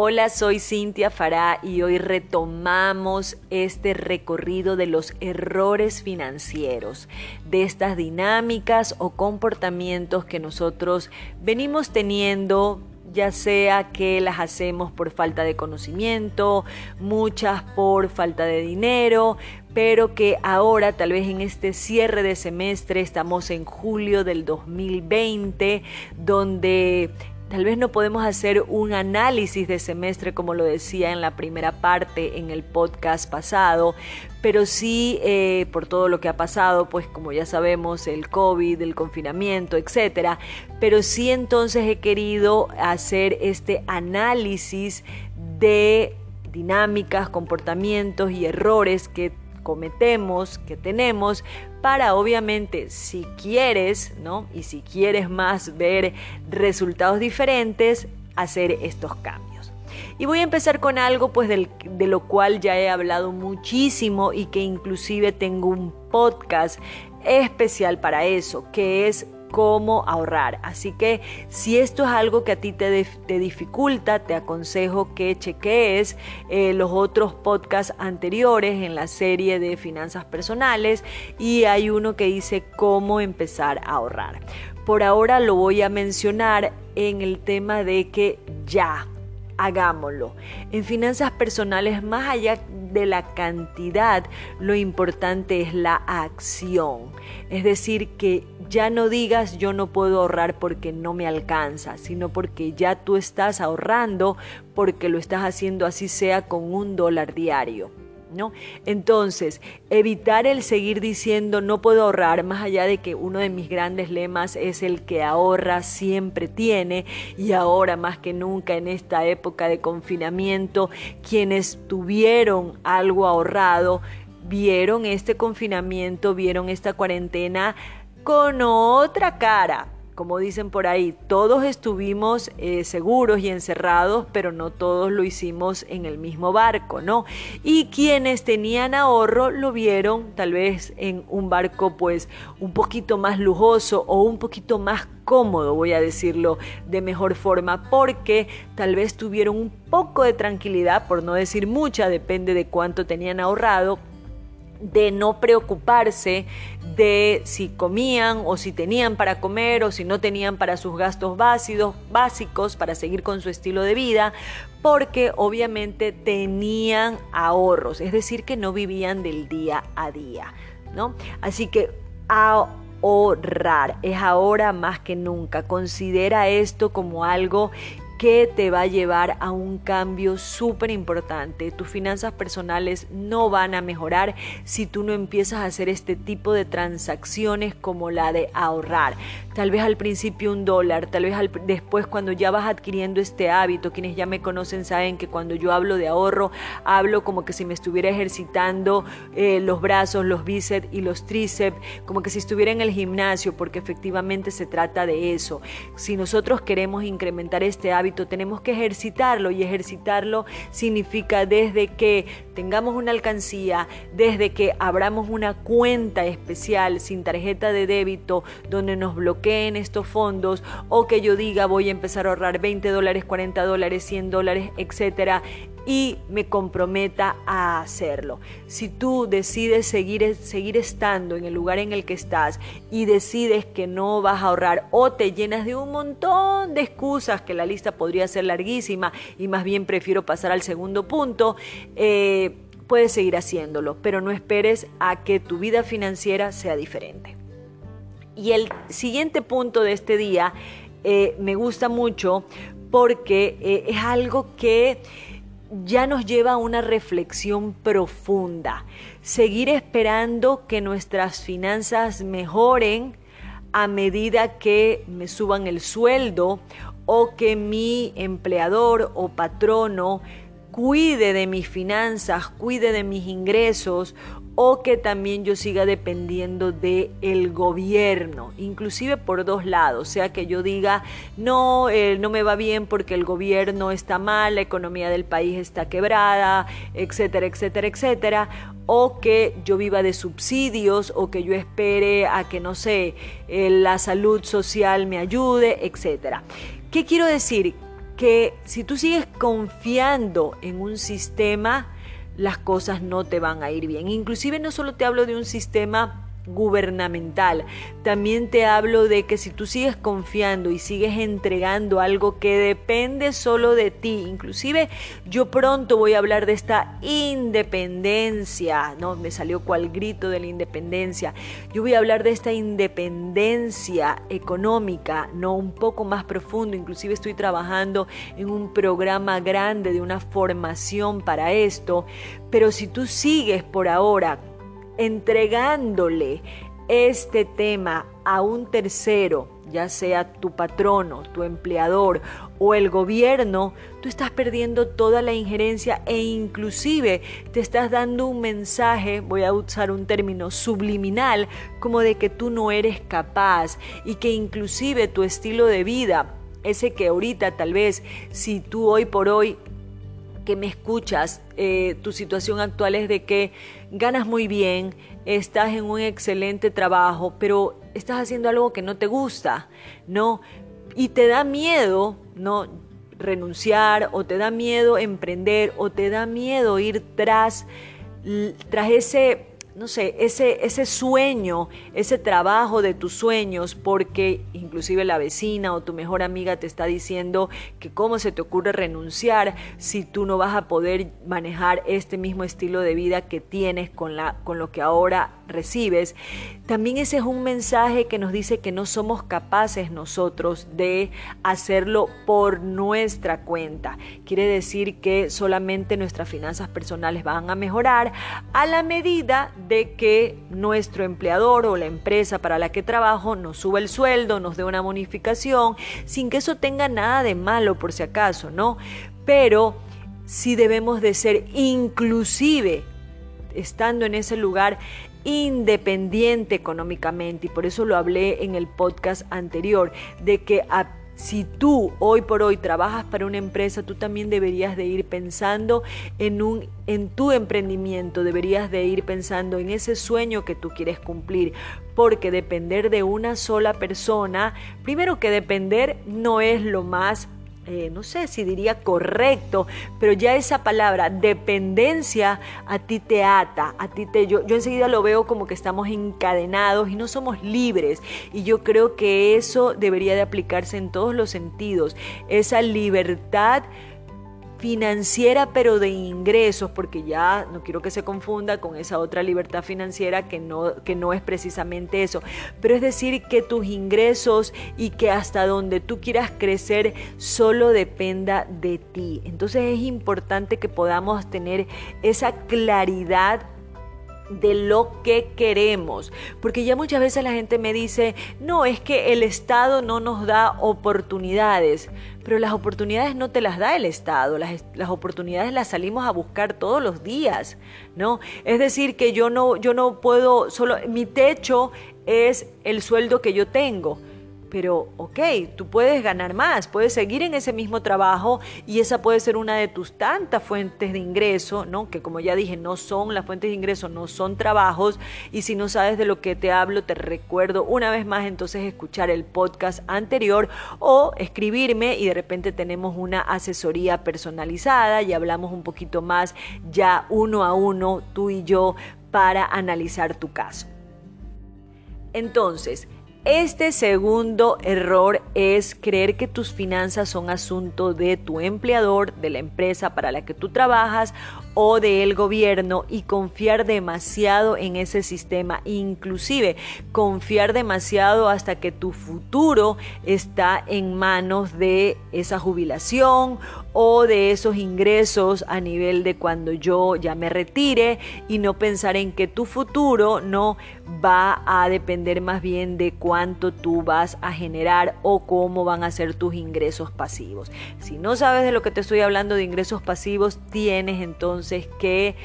Hola, soy Cintia Fará y hoy retomamos este recorrido de los errores financieros, de estas dinámicas o comportamientos que nosotros venimos teniendo ya sea que las hacemos por falta de conocimiento, muchas por falta de dinero, pero que ahora tal vez en este cierre de semestre estamos en julio del 2020, donde Tal vez no podemos hacer un análisis de semestre como lo decía en la primera parte en el podcast pasado, pero sí eh, por todo lo que ha pasado, pues como ya sabemos, el COVID, el confinamiento, etcétera. Pero sí entonces he querido hacer este análisis de dinámicas, comportamientos y errores que cometemos, que tenemos, para obviamente si quieres, ¿no? Y si quieres más ver resultados diferentes, hacer estos cambios. Y voy a empezar con algo pues de lo cual ya he hablado muchísimo y que inclusive tengo un podcast especial para eso, que es cómo ahorrar. Así que si esto es algo que a ti te, dificulta, te aconsejo que chequees eh, los otros podcasts anteriores en la serie de finanzas personales y hay uno que dice cómo empezar a ahorrar. Por ahora lo voy a mencionar en el tema de que ya, hagámoslo. En finanzas personales, más allá de la cantidad, lo importante es la acción. Es decir, que ya no digas yo no puedo ahorrar porque no me alcanza, sino porque ya tú estás ahorrando porque lo estás haciendo así sea con un dólar diario. ¿No? Entonces, evitar el seguir diciendo no puedo ahorrar, más allá de que uno de mis grandes lemas es el que ahorra siempre tiene y ahora más que nunca en esta época de confinamiento, quienes tuvieron algo ahorrado, vieron este confinamiento, vieron esta cuarentena con otra cara. Como dicen por ahí, todos estuvimos eh, seguros y encerrados, pero no todos lo hicimos en el mismo barco, ¿no? Y quienes tenían ahorro lo vieron tal vez en un barco pues un poquito más lujoso o un poquito más cómodo, voy a decirlo de mejor forma, porque tal vez tuvieron un poco de tranquilidad, por no decir mucha, depende de cuánto tenían ahorrado, de no preocuparse de si comían o si tenían para comer o si no tenían para sus gastos básicos, básicos para seguir con su estilo de vida, porque obviamente tenían ahorros, es decir, que no vivían del día a día, ¿no? Así que ahorrar es ahora más que nunca. Considera esto como algo que te va a llevar a un cambio súper importante. Tus finanzas personales no van a mejorar si tú no empiezas a hacer este tipo de transacciones como la de ahorrar. Tal vez al principio un dólar, tal vez después cuando ya vas adquiriendo este hábito, quienes ya me conocen saben que cuando yo hablo de ahorro, hablo como que si me estuviera ejercitando eh, los brazos, los bíceps y los tríceps, como que si estuviera en el gimnasio, porque efectivamente se trata de eso. Si nosotros queremos incrementar este hábito, tenemos que ejercitarlo y ejercitarlo significa desde que tengamos una alcancía, desde que abramos una cuenta especial sin tarjeta de débito donde nos bloqueen estos fondos o que yo diga voy a empezar a ahorrar 20 dólares, 40 dólares, 100 dólares, etcétera y me comprometa a hacerlo. Si tú decides seguir, seguir estando en el lugar en el que estás y decides que no vas a ahorrar o te llenas de un montón de excusas, que la lista podría ser larguísima y más bien prefiero pasar al segundo punto, eh, puedes seguir haciéndolo, pero no esperes a que tu vida financiera sea diferente. Y el siguiente punto de este día eh, me gusta mucho porque eh, es algo que ya nos lleva a una reflexión profunda. Seguir esperando que nuestras finanzas mejoren a medida que me suban el sueldo o que mi empleador o patrono cuide de mis finanzas, cuide de mis ingresos o que también yo siga dependiendo del el gobierno, inclusive por dos lados, o sea que yo diga, no, eh, no me va bien porque el gobierno está mal, la economía del país está quebrada, etcétera, etcétera, etcétera, o que yo viva de subsidios o que yo espere a que, no sé, eh, la salud social me ayude, etcétera. ¿Qué quiero decir? que si tú sigues confiando en un sistema, las cosas no te van a ir bien. Inclusive no solo te hablo de un sistema gubernamental. También te hablo de que si tú sigues confiando y sigues entregando algo que depende solo de ti, inclusive yo pronto voy a hablar de esta independencia, no me salió cual grito de la independencia. Yo voy a hablar de esta independencia económica, no un poco más profundo, inclusive estoy trabajando en un programa grande de una formación para esto, pero si tú sigues por ahora entregándole este tema a un tercero, ya sea tu patrono, tu empleador o el gobierno, tú estás perdiendo toda la injerencia e inclusive te estás dando un mensaje, voy a usar un término subliminal, como de que tú no eres capaz y que inclusive tu estilo de vida, ese que ahorita tal vez si tú hoy por hoy que me escuchas, eh, tu situación actual es de que ganas muy bien, estás en un excelente trabajo, pero estás haciendo algo que no te gusta, ¿no? Y te da miedo, ¿no? renunciar o te da miedo emprender o te da miedo ir tras, tras ese no sé, ese, ese sueño, ese trabajo de tus sueños, porque inclusive la vecina o tu mejor amiga te está diciendo que cómo se te ocurre renunciar si tú no vas a poder manejar este mismo estilo de vida que tienes con, la, con lo que ahora recibes. También ese es un mensaje que nos dice que no somos capaces nosotros de hacerlo por nuestra cuenta. Quiere decir que solamente nuestras finanzas personales van a mejorar a la medida de que nuestro empleador o la empresa para la que trabajo nos suba el sueldo, nos dé una bonificación, sin que eso tenga nada de malo por si acaso, ¿no? Pero sí debemos de ser inclusive estando en ese lugar independiente económicamente y por eso lo hablé en el podcast anterior de que si tú hoy por hoy trabajas para una empresa, tú también deberías de ir pensando en, un, en tu emprendimiento, deberías de ir pensando en ese sueño que tú quieres cumplir, porque depender de una sola persona, primero que depender no es lo más eh, no sé si diría correcto, pero ya esa palabra dependencia a ti te ata, a ti te yo, yo enseguida lo veo como que estamos encadenados y no somos libres. Y yo creo que eso debería de aplicarse en todos los sentidos, esa libertad financiera pero de ingresos, porque ya no quiero que se confunda con esa otra libertad financiera que no, que no es precisamente eso, pero es decir que tus ingresos y que hasta donde tú quieras crecer solo dependa de ti. Entonces es importante que podamos tener esa claridad de lo que queremos. Porque ya muchas veces la gente me dice, no, es que el Estado no nos da oportunidades. Pero las oportunidades no te las da el Estado, las, las oportunidades las salimos a buscar todos los días, ¿no? Es decir, que yo no, yo no puedo, solo mi techo es el sueldo que yo tengo pero, ok, tú puedes ganar más, puedes seguir en ese mismo trabajo y esa puede ser una de tus tantas fuentes de ingreso, ¿no? Que como ya dije, no son las fuentes de ingreso, no son trabajos. Y si no sabes de lo que te hablo, te recuerdo una vez más entonces escuchar el podcast anterior o escribirme y de repente tenemos una asesoría personalizada y hablamos un poquito más ya uno a uno, tú y yo, para analizar tu caso. Entonces, este segundo error es creer que tus finanzas son asunto de tu empleador, de la empresa para la que tú trabajas o del gobierno y confiar demasiado en ese sistema, inclusive confiar demasiado hasta que tu futuro está en manos de esa jubilación o de esos ingresos a nivel de cuando yo ya me retire y no pensar en que tu futuro no va a depender más bien de cuánto tú vas a generar o cómo van a ser tus ingresos pasivos. Si no sabes de lo que te estoy hablando de ingresos pasivos, tienes entonces que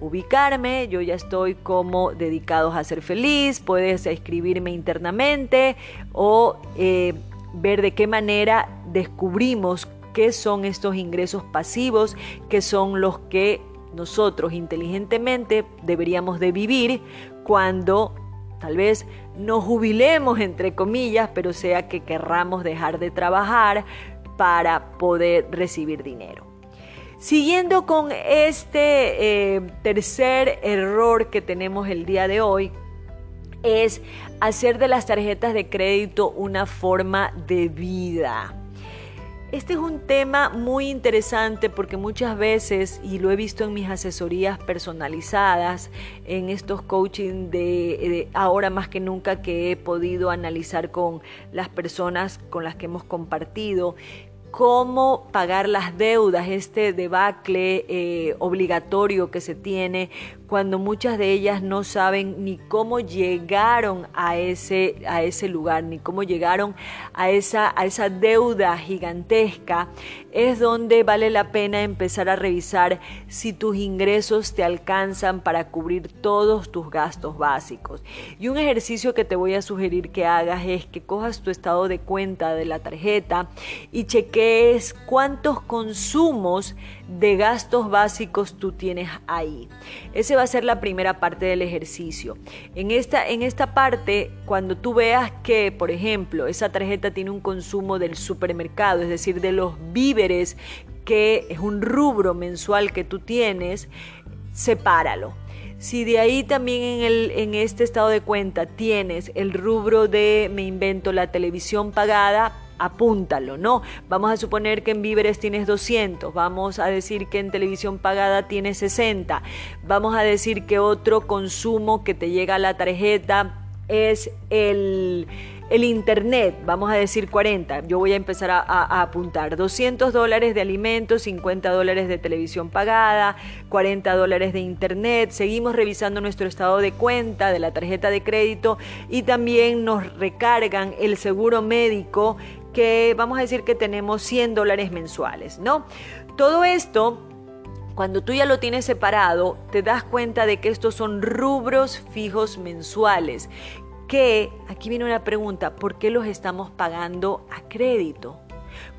ubicarme, yo ya estoy como dedicados a ser feliz, puedes escribirme internamente o eh, ver de qué manera descubrimos qué son estos ingresos pasivos, que son los que nosotros inteligentemente deberíamos de vivir cuando tal vez nos jubilemos, entre comillas, pero sea que querramos dejar de trabajar para poder recibir dinero. Siguiendo con este eh, tercer error que tenemos el día de hoy, es hacer de las tarjetas de crédito una forma de vida. Este es un tema muy interesante porque muchas veces, y lo he visto en mis asesorías personalizadas, en estos coaching de, ahora más que nunca que he podido analizar con las personas con las que hemos compartido, cómo pagar las deudas, este debacle eh, obligatorio que se tiene cuando muchas de ellas no saben ni cómo llegaron a ese, a ese lugar, ni cómo llegaron a esa, a esa deuda gigantesca, es donde vale la pena empezar a revisar si tus ingresos te alcanzan para cubrir todos tus gastos básicos. Y un ejercicio que te voy a sugerir que hagas es que cojas tu estado de cuenta de la tarjeta y cheques cuántos consumos de gastos básicos tú tienes ahí. Ese va a ser la primera parte del ejercicio. En esta, en esta parte, cuando tú veas que, por ejemplo, esa tarjeta tiene un consumo del supermercado, es decir, de los víveres, que es un rubro mensual que tú tienes, sepáralo. Si de ahí también en, el, en este estado de cuenta tienes el rubro de, me invento, la televisión pagada, apúntalo, ¿no? Vamos a suponer que en víveres tienes 200, vamos a decir que en televisión pagada tienes 60, vamos a decir que otro consumo que te llega a la tarjeta es el, el internet, vamos a decir 40, yo voy a empezar a, apuntar 200 dólares de alimentos, 50 dólares de televisión pagada, 40 dólares de internet, seguimos revisando nuestro estado de cuenta de la tarjeta de crédito y también nos recargan el seguro médico que vamos a decir que tenemos 100 dólares mensuales, ¿no? Todo esto cuando tú ya lo tienes separado, te das cuenta de que estos son rubros fijos mensuales. Que, aquí viene una pregunta, ¿por qué los estamos pagando a crédito?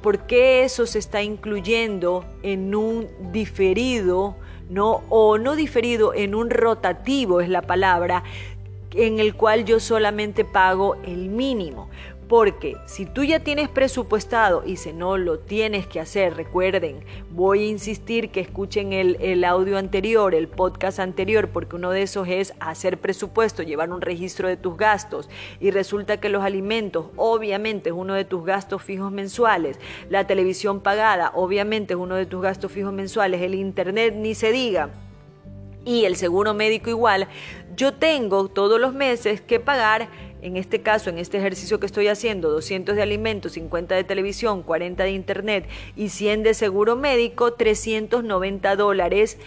¿Por qué eso se está incluyendo en un diferido, no? O no diferido, en un rotativo es la palabra, en el cual yo solamente pago el mínimo. Porque si tú ya tienes presupuestado y si no lo tienes que hacer, recuerden, voy a insistir que escuchen el, audio anterior, el podcast anterior, porque uno de esos es hacer presupuesto, llevar un registro de tus gastos. Y resulta que los alimentos, obviamente, es uno de tus gastos fijos mensuales. La televisión pagada, obviamente, es uno de tus gastos fijos mensuales. El internet, ni se diga y el seguro médico igual, yo tengo todos los meses que pagar en este caso, en este ejercicio que estoy haciendo, 200 de alimentos, 50 de televisión, 40 de internet y 100 de seguro médico, 390 dólares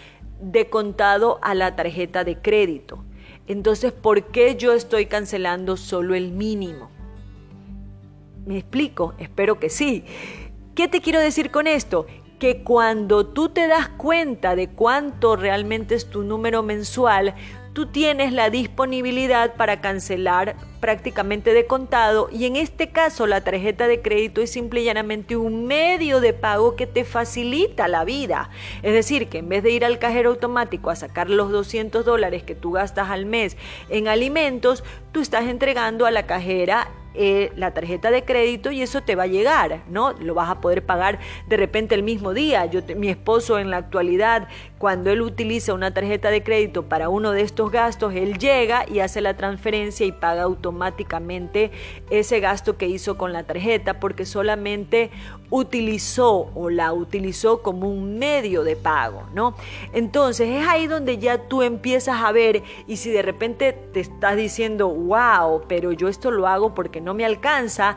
de contado a la tarjeta de crédito. Entonces, ¿por qué yo estoy cancelando solo el mínimo? ¿Me explico? Espero que sí. ¿Qué te quiero decir con esto? Que cuando tú te das cuenta de cuánto realmente es tu número mensual, tú tienes la disponibilidad para cancelar prácticamente de contado y en este caso la tarjeta de crédito es simple y llanamente un medio de pago que te facilita la vida. Es decir, que en vez de ir al cajero automático a sacar los 200 dólares que tú gastas al mes en alimentos, tú estás entregando a la cajera eh, la tarjeta de crédito y eso te va a llegar, ¿no? Lo vas a poder pagar de repente el mismo día. Yo, mi esposo en la actualidad, cuando él utiliza una tarjeta de crédito para uno de estos gastos, él llega y hace la transferencia y paga automáticamente ese gasto que hizo con la tarjeta porque solamente utilizó o la utilizó como un medio de pago, ¿no? Entonces es ahí donde ya tú empiezas a ver y si de repente te estás diciendo, wow, pero yo esto lo hago porque no me alcanza,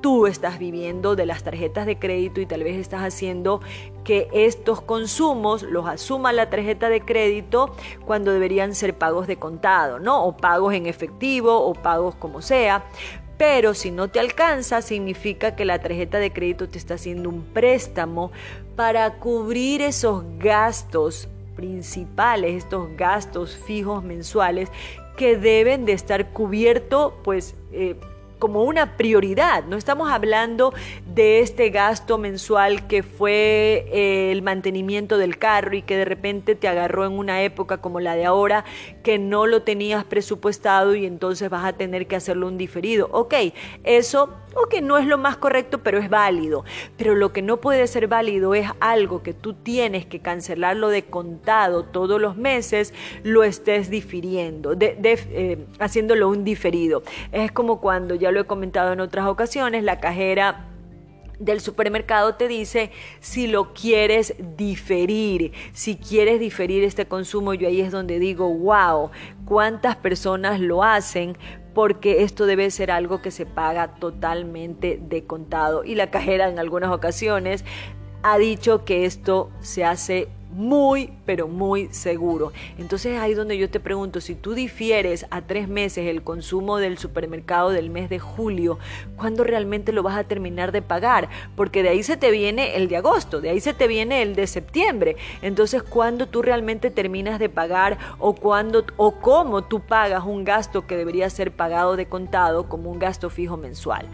tú estás viviendo de las tarjetas de crédito y tal vez estás haciendo que estos consumos los asuma la tarjeta de crédito cuando deberían ser pagos de contado, ¿no? O pagos en efectivo o pagos como sea. Pero si no te alcanza, significa que la tarjeta de crédito te está haciendo un préstamo para cubrir esos gastos principales, estos gastos fijos mensuales que deben de estar cubiertos, pues... Eh, como una prioridad. No estamos hablando de este gasto mensual que fue eh, el mantenimiento del carro y que de repente te agarró en una época como la de ahora que no lo tenías presupuestado y entonces vas a tener que hacerlo un diferido. Ok, eso o que no es lo más correcto, pero es válido. Pero lo que no puede ser válido es algo que tú tienes que cancelarlo de contado todos los meses, lo estés difiriendo, de, eh, haciéndolo un diferido. Es como cuando, ya lo he comentado en otras ocasiones, la cajera del supermercado te dice si lo quieres diferir, si quieres diferir este consumo, yo ahí es donde digo, wow, cuántas personas lo hacen porque esto debe ser algo que se paga totalmente de contado. Y la cajera en algunas ocasiones ha dicho que esto se hace muy, pero muy seguro. Entonces ahí donde yo te pregunto, si tú difieres a tres meses el consumo del supermercado del mes de julio, ¿cuándo realmente lo vas a terminar de pagar? Porque de ahí se te viene el de agosto, de ahí se te viene el de septiembre. Entonces, ¿cuándo tú realmente terminas de pagar o cuándo o cómo tú pagas un gasto que debería ser pagado de contado como un gasto fijo mensual?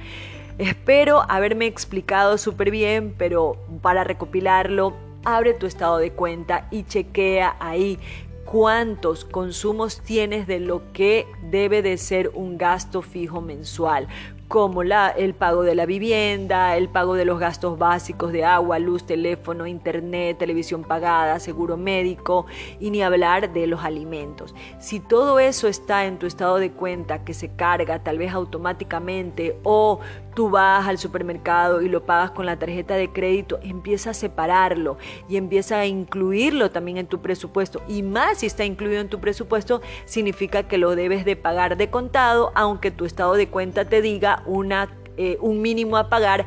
Espero haberme explicado súper bien, pero para recopilarlo, abre tu estado de cuenta y chequea ahí cuántos consumos tienes de lo que debe de ser un gasto fijo mensual, como la, el pago de la vivienda, el pago de los gastos básicos de agua, luz, teléfono, internet, televisión pagada, seguro médico y ni hablar de los alimentos. Si todo eso está en tu estado de cuenta que se carga tal vez automáticamente o tú vas al supermercado y lo pagas con la tarjeta de crédito, empieza a separarlo y empieza a incluirlo también en tu presupuesto. Y más si está incluido en tu presupuesto, significa que lo debes de pagar de contado, aunque tu estado de cuenta te diga una, eh, un mínimo a pagar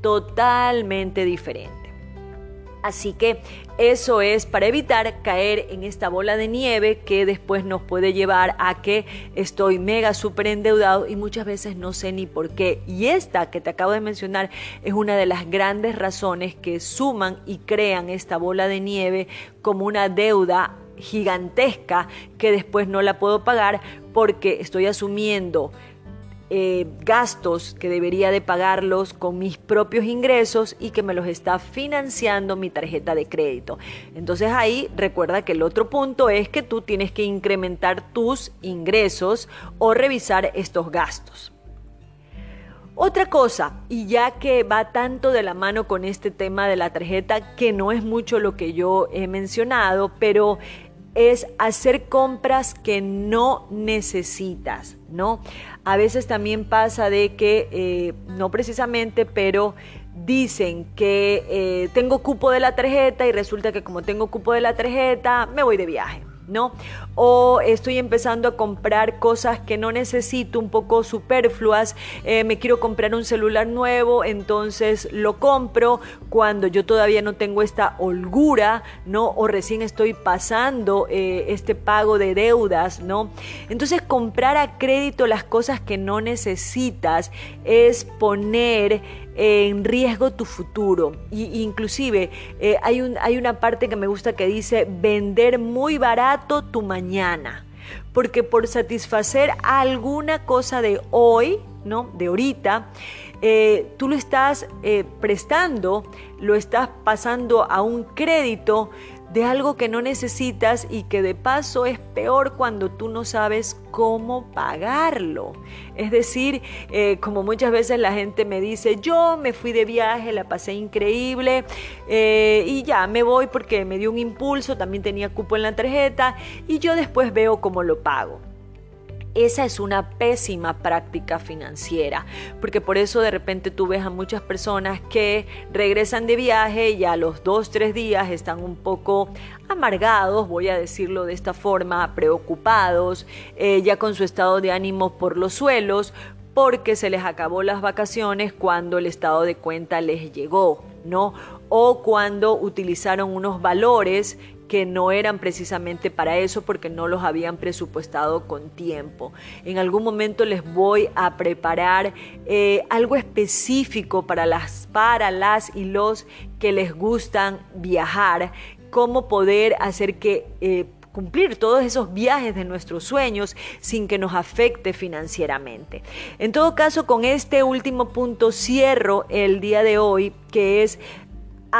totalmente diferente. Así que eso es para evitar caer en esta bola de nieve que después nos puede llevar a que estoy mega súper endeudado y muchas veces no sé ni por qué. Y esta que te acabo de mencionar es una de las grandes razones que suman y crean esta bola de nieve como una deuda gigantesca que después no la puedo pagar porque estoy asumiendo eh, gastos que debería de pagarlos con mis propios ingresos y que me los está financiando mi tarjeta de crédito. Entonces ahí recuerda que el otro punto es que tú tienes que incrementar tus ingresos o revisar estos gastos. Otra cosa, y ya que va tanto de la mano con este tema de la tarjeta, que no es mucho lo que yo he mencionado, pero es hacer compras que no necesitas, ¿no? A veces también pasa de que, eh, no precisamente, pero dicen que eh, tengo cupo de la tarjeta y resulta que como tengo cupo de la tarjeta, me voy de viaje. ¿No? O estoy empezando a comprar cosas que no necesito, un poco superfluas, eh, me quiero comprar un celular nuevo, entonces lo compro cuando yo todavía no tengo esta holgura, ¿no? O recién estoy pasando eh, este pago de deudas, ¿no? Entonces comprar a crédito las cosas que no necesitas es poner en riesgo tu futuro. Y, inclusive eh, hay, un, hay una parte que me gusta que dice vender muy barato tu mañana. Porque por satisfacer alguna cosa de hoy, ¿no? De ahorita, eh, tú lo estás eh, prestando, lo estás pasando a un crédito de algo que no necesitas y que de paso es peor cuando tú no sabes cómo pagarlo. Es decir, eh, como muchas veces la gente me dice, yo me fui de viaje, la pasé increíble eh, y ya me voy porque me dio un impulso, también tenía cupo en la tarjeta y yo después veo cómo lo pago. Esa es una pésima práctica financiera, porque por eso de repente tú ves a muchas personas que regresan de viaje y a los dos, tres días están un poco amargados, voy a decirlo de esta forma, preocupados, eh, ya con su estado de ánimo por los suelos, porque se les acabó las vacaciones cuando el estado de cuenta les llegó, ¿no? O cuando utilizaron unos valores que no eran precisamente para eso porque no los habían presupuestado con tiempo. En algún momento les voy a preparar eh, algo específico para las, para las y los que les gustan viajar, cómo poder hacer que... Eh, cumplir todos esos viajes de nuestros sueños sin que nos afecte financieramente. En todo caso, con este último punto cierro el día de hoy, que es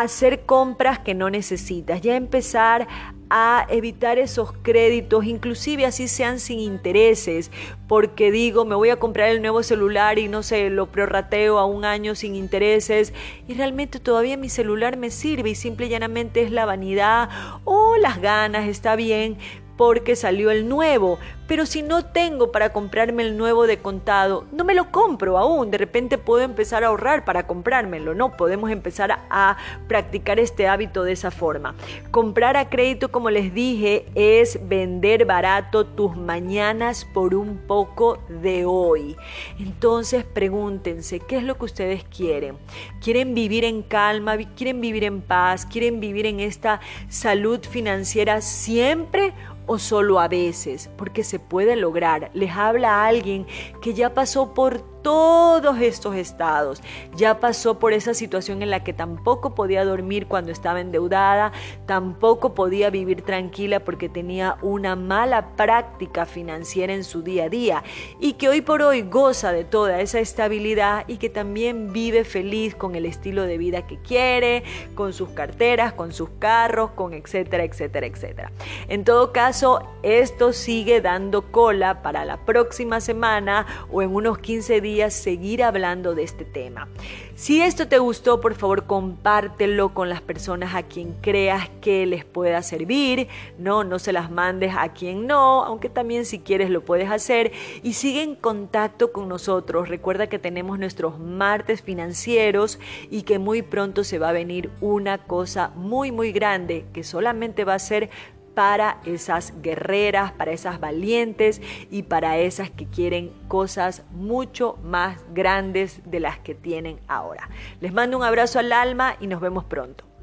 hacer compras que no necesitas, ya empezar a evitar esos créditos, inclusive así sean sin intereses, porque digo, me voy a comprar el nuevo celular y no sé, lo prorrateo a un año sin intereses y realmente todavía mi celular me sirve y simple y llanamente es la vanidad o las ganas, está bien, porque salió el nuevo, pero si no tengo para comprarme el nuevo de contado, no me lo compro aún. De repente puedo empezar a ahorrar para comprármelo. No, podemos empezar a practicar este hábito de esa forma. Comprar a crédito, como les dije, es vender barato tus mañanas por un poco de hoy. Entonces pregúntense, ¿qué es lo que ustedes quieren? ¿Quieren vivir en calma? ¿Quieren vivir en paz? ¿Quieren vivir en esta salud financiera siempre? O solo a veces, porque se puede lograr. Les habla a alguien que ya pasó por todos estos estados. Ya pasó por esa situación en la que tampoco podía dormir cuando estaba endeudada, tampoco podía vivir tranquila porque tenía una mala práctica financiera en su día a día y que hoy por hoy goza de toda esa estabilidad y que también vive feliz con el estilo de vida que quiere, con sus carteras, con sus carros, con etcétera, etcétera, etcétera. En todo caso, esto sigue dando cola para la próxima semana o en unos 15 días seguir hablando de este tema. Si esto te gustó, por favor compártelo con las personas a quien creas que les pueda servir. No, no se las mandes a quien no, aunque también si quieres lo puedes hacer. Y sigue en contacto con nosotros. Recuerda que tenemos nuestros martes financieros y que muy pronto se va a venir una cosa muy, muy grande que solamente va a ser para esas guerreras, para esas valientes y para esas que quieren cosas mucho más grandes de las que tienen ahora. Les mando un abrazo al alma y nos vemos pronto.